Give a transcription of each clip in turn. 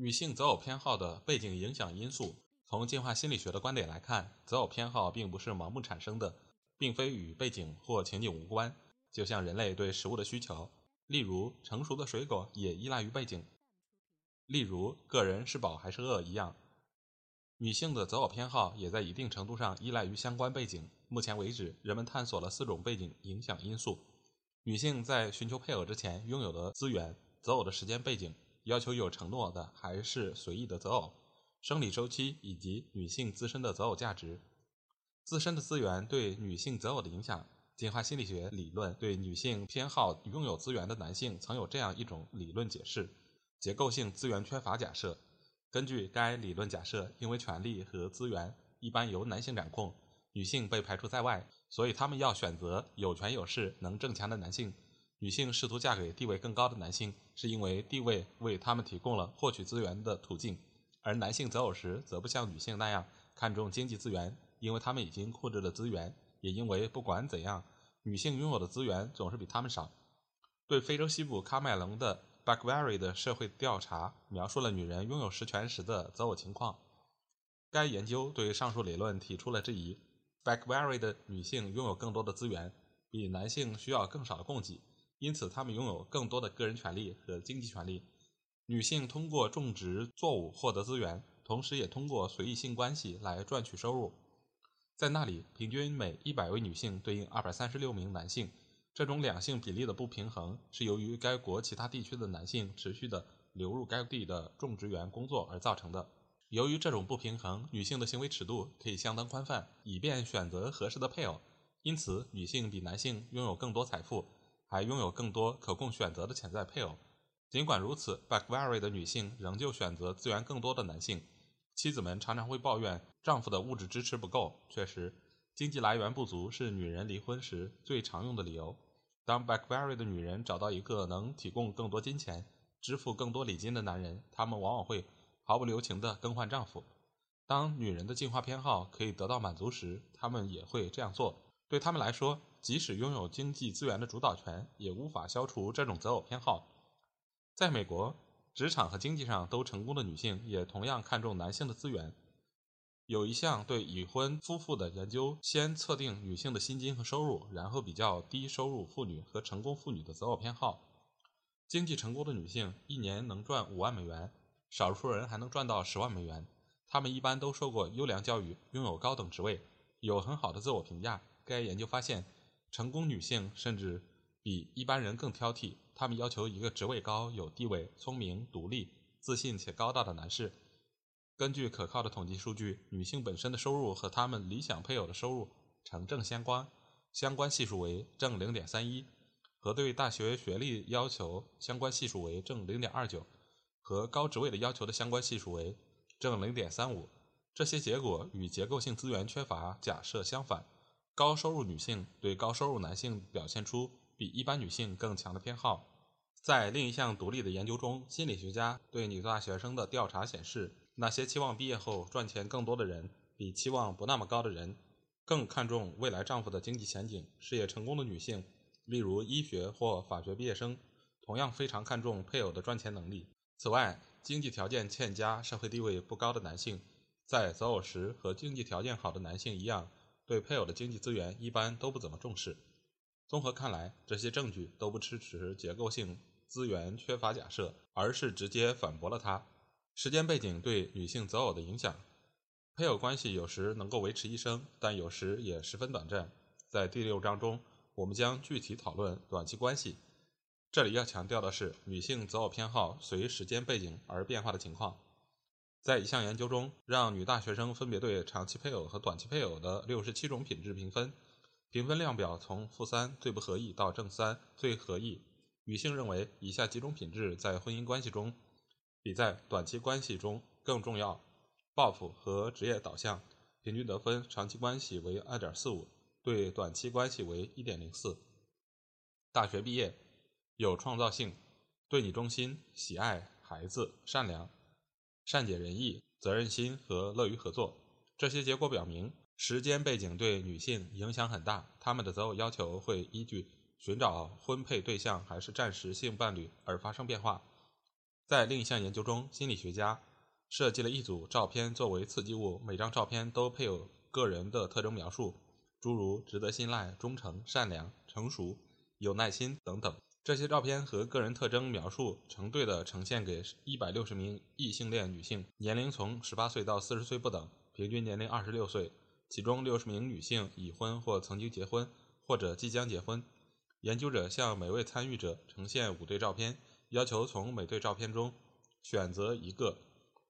女性择偶偏好的背景影响因素，从进化心理学的观点来看，择偶偏好并不是盲目产生的，并非与背景或情景无关。就像人类对食物的需求，例如成熟的水果也依赖于背景，例如个人是饱还是饿一样。女性的择偶偏好也在一定程度上依赖于相关背景。目前为止，人们探索了四种背景影响因素：女性在寻求配偶之前拥有的资源、择偶的时间背景、要求有承诺的还是随意的择偶、生理周期以及女性自身的择偶价值。自身的资源对女性择偶的影响，进化心理学理论对女性偏好拥有资源的男性曾有这样一种理论解释：结构性资源缺乏假设。根据该理论假设，因为权力和资源一般由男性掌控。女性被排除在外，所以她们要选择有权有势、能挣钱的男性。女性试图嫁给地位更高的男性，是因为地位为他们提供了获取资源的途径；而男性择偶时，则不像女性那样看重经济资源，因为他们已经控制了资源，也因为不管怎样，女性拥有的资源总是比他们少。对非洲西部喀麦隆的 Bakbury 的社会调查描述了女人拥有实权时的择偶情况。该研究对上述理论提出了质疑。Backberry 的女性拥有更多的资源，比男性需要更少的供给，因此他们拥有更多的个人权利和经济权利。女性通过种植作物获得资源，同时也通过随意性关系来赚取收入。在那里，平均每100位女性对应236名男性。这种两性比例的不平衡是由于该国其他地区的男性持续地流入该地的种植园工作而造成的。由于这种不平衡，女性的行为尺度可以相当宽泛，以便选择合适的配偶。因此，女性比男性拥有更多财富，还拥有更多可供选择的潜在配偶。尽管如此 b a c k v a r y 的女性仍旧选择资源更多的男性。妻子们常常会抱怨丈夫的物质支持不够。确实，经济来源不足是女人离婚时最常用的理由。当 b a c k v a r y 的女人找到一个能提供更多金钱、支付更多礼金的男人，他们往往会。毫不留情地更换丈夫。当女人的进化偏好可以得到满足时，她们也会这样做。对他们来说，即使拥有经济资源的主导权，也无法消除这种择偶偏好。在美国，职场和经济上都成功的女性也同样看重男性的资源。有一项对已婚夫妇的研究，先测定女性的薪金和收入，然后比较低收入妇女和成功妇女的择偶偏好。经济成功的女性一年能赚五万美元。少数人还能赚到十万美元。他们一般都受过优良教育，拥有高等职位，有很好的自我评价。该研究发现，成功女性甚至比一般人更挑剔。她们要求一个职位高、有地位、聪明、独立、自信且高大的男士。根据可靠的统计数据，女性本身的收入和她们理想配偶的收入呈正相关，相关系数为正零点三一，和对大学学历要求相关系数为正零点二九。和高职位的要求的相关系数为正零点三五，这些结果与结构性资源缺乏假设相反。高收入女性对高收入男性表现出比一般女性更强的偏好。在另一项独立的研究中，心理学家对女大学生的调查显示，那些期望毕业后赚钱更多的人，比期望不那么高的人更看重未来丈夫的经济前景。事业成功的女性，例如医学或法学毕业生，同样非常看重配偶的赚钱能力。此外，经济条件欠佳、社会地位不高的男性，在择偶时和经济条件好的男性一样，对配偶的经济资源一般都不怎么重视。综合看来，这些证据都不支持结构性资源缺乏假设，而是直接反驳了它。时间背景对女性择偶的影响：配偶关系有时能够维持一生，但有时也十分短暂。在第六章中，我们将具体讨论短期关系。这里要强调的是，女性择偶偏好随时间背景而变化的情况。在一项研究中，让女大学生分别对长期配偶和短期配偶的六十七种品质评分，评分量表从负三最不合意到正三最合意。女性认为以下几种品质在婚姻关系中比在短期关系中更重要。抱负和职业导向平均得分长期关系为2.45，对短期关系为1.04。大学毕业，有创造性，对你忠心，喜爱孩子，善良，善解人意，责任心和乐于合作。这些结果表明，时间背景对女性影响很大。她们的择偶要求会依据寻找婚配对象还是暂时性伴侣而发生变化。在另一项研究中，心理学家设计了一组照片作为刺激物，每张照片都配有个人的特征描述，诸如值得信赖、忠诚、善良、成熟、有耐心等等。这些照片和个人特征描述成对的呈现给160名异性恋女性，年龄从18岁到40岁不等。平均年龄二十六岁，其中六十名女性已婚或曾经结婚，或者即将结婚。研究者向每位参与者呈现五对照片，要求从每对照片中选择一个。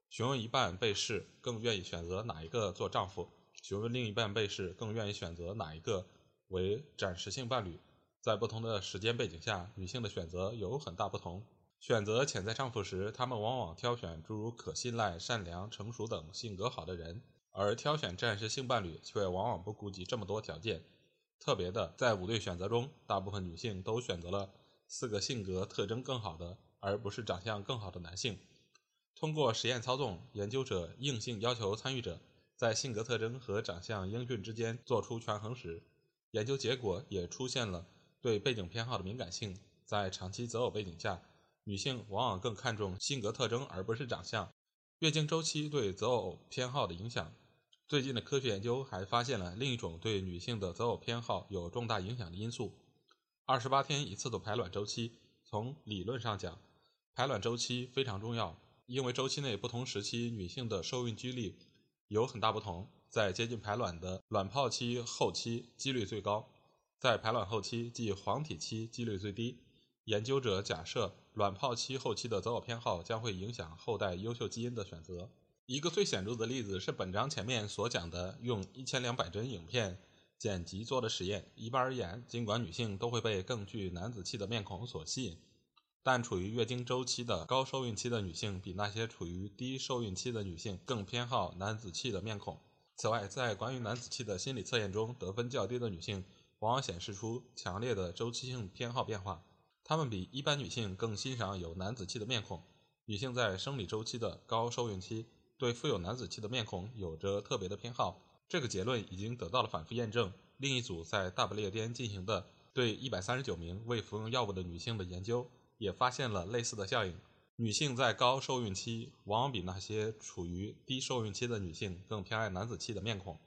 询问一半被试更愿意选择哪一个做丈夫，询问另一半被试更愿意选择哪一个为暂时性伴侣。在不同的时间背景下，女性的选择有很大不同。选择潜在丈夫时，她们往往挑选诸如可信赖、善良、成熟等性格好的人。而挑选暂时性伴侣却往往不顾及这么多条件。特别的，在五对选择中，大部分女性都选择了四个性格特征更好的，而不是长相更好的男性。通过实验操纵，研究者硬性要求参与者在性格特征和长相英俊之间做出权衡时，研究结果也出现了对背景偏好的敏感性。在长期择偶背景下，女性往往更看重性格特征而不是长相。月经周期对择偶偏好的影响。最近的科学研究还发现了另一种对女性的择偶偏好有重大影响的因素：二十八天一次的排卵周期。从理论上讲，排卵周期非常重要，因为周期内不同时期女性的受孕几率有很大不同。在接近排卵的卵泡期后期，几率最高；在排卵后期，即黄体期，几率最低。研究者假设，卵泡期后期的择偶偏好将会影响后代优秀基因的选择。一个最显著的例子是本章前面所讲的用一千两百帧影片剪辑做的实验。一般而言，尽管女性都会被更具男子气的面孔所吸引，但处于月经周期的高受孕期的女性比那些处于低受孕期的女性更偏好男子气的面孔。此外，在关于男子气的心理测验中，得分较低的女性往往显示出强烈的周期性偏好变化，她们比一般女性更欣赏有男子气的面孔。女性在生理周期的高受孕期。对富有男子气的面孔有着特别的偏好，这个结论已经得到了反复验证。另一组在大不列颠进行的对139名未服用药物的女性的研究也发现了类似的效应。女性在高受孕期往往比那些处于低受孕期的女性更偏爱男子气的面孔。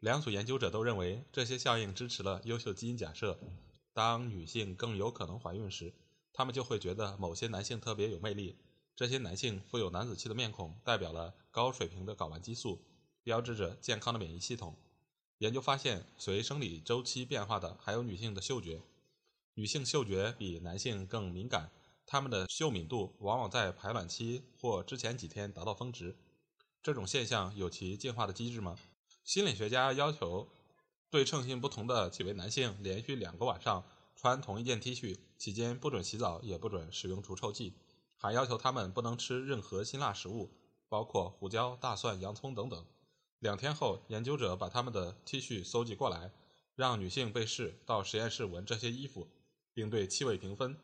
两组研究者都认为这些效应支持了优秀基因假设：当女性更有可能怀孕时，她们就会觉得某些男性特别有魅力。这些男性富有男子气的面孔，代表了高水平的睾丸激素，标志着健康的免疫系统。研究发现，随生理周期变化的还有女性的嗅觉。女性嗅觉比男性更敏感，她们的嗅敏度往往在排卵期或之前几天达到峰值。这种现象有其进化的机制吗？心理学家要求对称性不同的几位男性连续两个晚上穿同一件 T 恤，期间不准洗澡，也不准使用除臭剂。还要求他们不能吃任何辛辣食物，包括胡椒、大蒜、洋葱等等。两天后，研究者把他们的 T 恤搜集过来，让女性被试到实验室闻这些衣服，并对气味评分。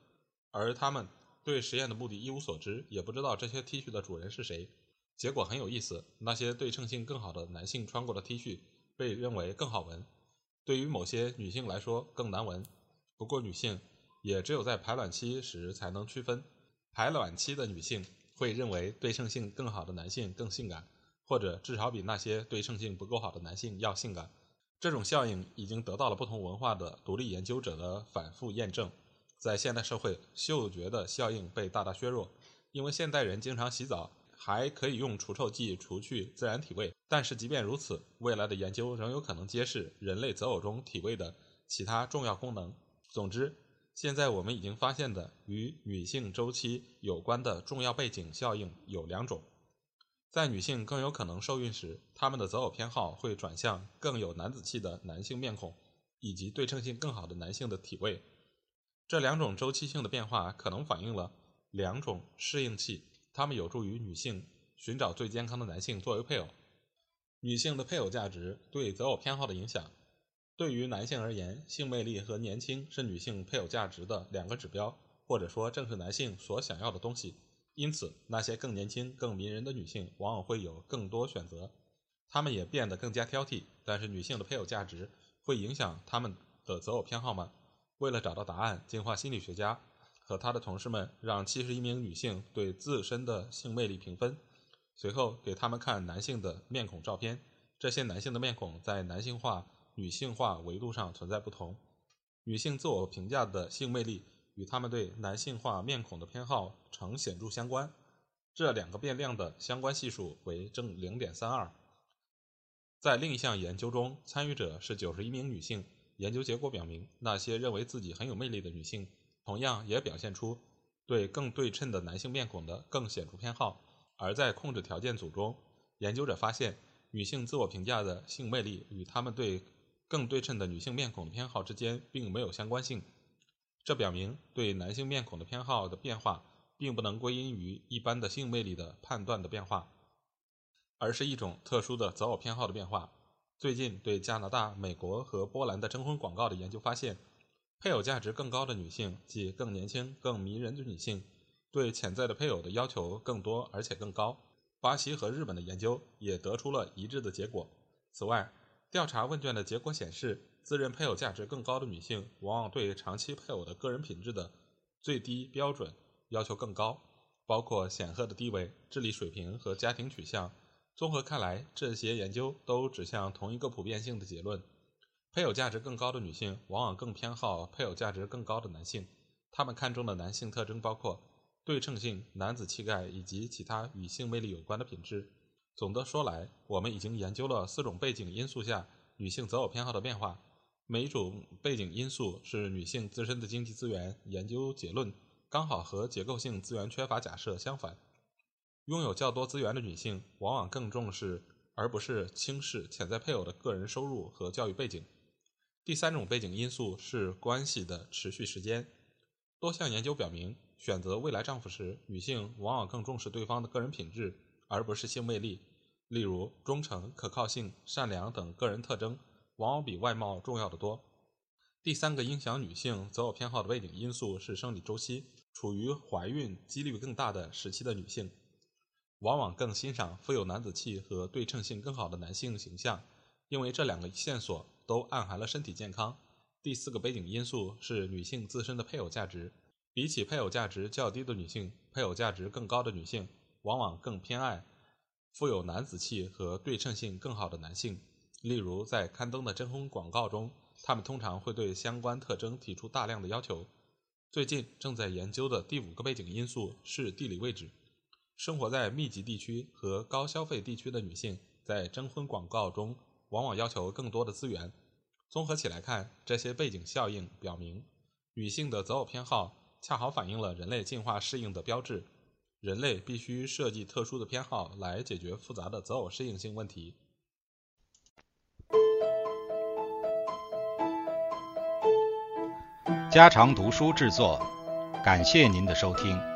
而他们对实验的目的一无所知，也不知道这些 T 恤的主人是谁。结果很有意思：那些对称性更好的男性穿过的 T 恤被认为更好闻，对于某些女性来说更难闻。不过，女性也只有在排卵期时才能区分。排卵期的女性会认为对称性更好的男性更性感，或者至少比那些对称性不够好的男性要性感。这种效应已经得到了不同文化的独立研究者的反复验证。在现代社会，嗅觉的效应被大大削弱，因为现代人经常洗澡，还可以用除臭剂除去自然体味。但是即便如此，未来的研究仍有可能揭示人类择偶中体味的其他重要功能。总之。现在我们已经发现的与女性周期有关的重要背景效应有两种：在女性更有可能受孕时，她们的择偶偏好会转向更有男子气的男性面孔，以及对称性更好的男性的体位。这两种周期性的变化可能反映了两种适应器，它们有助于女性寻找最健康的男性作为配偶。女性的配偶价值对择偶偏好的影响，对于男性而言，性魅力和年轻是女性配偶价值的两个指标，或者说正是男性所想要的东西。因此，那些更年轻、更迷人的女性往往会有更多选择，她们也变得更加挑剔。但是，女性的配偶价值会影响她们的择偶偏好吗？为了找到答案，进化心理学家和他的同事们让七十一名女性对自身的性魅力评分，随后给他们看男性的面孔照片。这些男性的面孔在男性化、女性化维度上存在不同。女性自我评价的性魅力。与他们对男性化面孔的偏好呈显著相关，这两个变量的相关系数为正零点三二。在另一项研究中，参与者是九十一名女性。研究结果表明，那些认为自己很有魅力的女性，同样也表现出对更对称的男性面孔的更显著偏好。而在控制条件组中，研究者发现，女性自我评价的性魅力与她们对更对称的女性面孔偏好之间并没有相关性。这表明，对男性面孔的偏好的变化，并不能归因于一般的性魅力的判断的变化，而是一种特殊的择偶偏好的变化。最近，对加拿大、美国和波兰的征婚广告的研究发现，配偶价值更高的女性，即更年轻、更迷人的女性，对潜在的配偶的要求更多而且更高。巴西和日本的研究也得出了一致的结果。此外，调查问卷的结果显示。自认配偶价值更高的女性，往往对长期配偶的个人品质的最低标准要求更高，包括显赫的地位、智力水平和家庭取向。综合看来，这些研究都指向同一个普遍性的结论：配偶价值更高的女性往往更偏好配偶价值更高的男性。他们看中的男性特征包括对称性、男子气概以及其他与性魅力有关的品质。总的说来，我们已经研究了四种背景因素下女性择偶偏好的变化。每一种背景因素是女性自身的经济资源。研究结论刚好和结构性资源缺乏假设相反。拥有较多资源的女性往往更重视，而不是轻视潜在配偶的个人收入和教育背景。第三种背景因素是关系的持续时间。多项研究表明，选择未来丈夫时，女性往往更重视对方的个人品质，而不是性魅力，例如忠诚、可靠性、善良等个人特征。往往比外貌重要的多。第三个影响女性择偶偏好的背景因素是生理周期。处于怀孕几率更大的时期的女性，往往更欣赏富有男子气和对称性更好的男性形象，因为这两个线索都暗含了身体健康。第四个背景因素是女性自身的配偶价值。比起配偶价值较低的女性，配偶价值更高的女性往往更偏爱富有男子气和对称性更好的男性。例如，在刊登的征婚广告中，他们通常会对相关特征提出大量的要求。最近正在研究的第五个背景因素是地理位置。生活在密集地区和高消费地区的女性，在征婚广告中往往要求更多的资源。综合起来看，这些背景效应表明，女性的择偶偏好恰好反映了人类进化适应的标志。人类必须设计特殊的偏好来解决复杂的择偶适应性问题。家常读书制作，感谢您的收听。